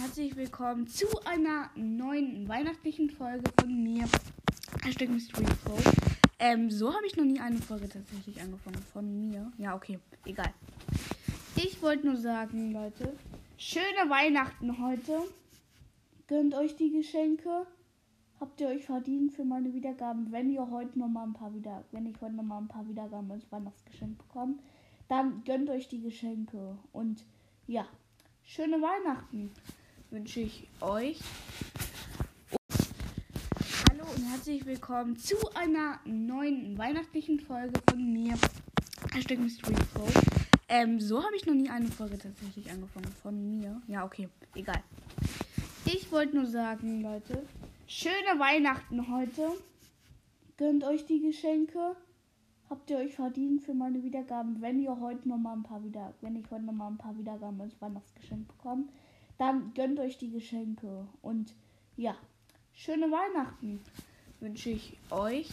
herzlich willkommen zu einer neuen weihnachtlichen Folge von mir. Hashtag Mystery Pro. Ähm, so habe ich noch nie eine Folge tatsächlich angefangen von mir. Ja, okay, egal. Ich wollte nur sagen, Leute, schöne Weihnachten heute. Gönnt euch die Geschenke. Habt ihr euch verdient für meine Wiedergaben. Wenn ihr heute noch mal ein paar wieder, wenn ich heute noch mal ein paar Wiedergaben als Weihnachtsgeschenk bekomme, dann gönnt euch die Geschenke. Und ja, schöne Weihnachten wünsche ich euch. Und hallo und herzlich willkommen zu einer neuen weihnachtlichen Folge von mir. Hashtag Mystery Pro. Ähm, so habe ich noch nie eine Folge tatsächlich angefangen von mir. Ja, okay, egal. Ich wollte nur sagen, Leute, schöne Weihnachten heute. Gönnt euch die Geschenke. Habt ihr euch verdient für meine Wiedergaben. Wenn ihr heute noch mal ein paar wieder, wenn ich heute noch mal ein paar Wiedergaben als Weihnachtsgeschenk bekomme, dann gönnt euch die Geschenke. Und ja, schöne Weihnachten wünsche ich euch.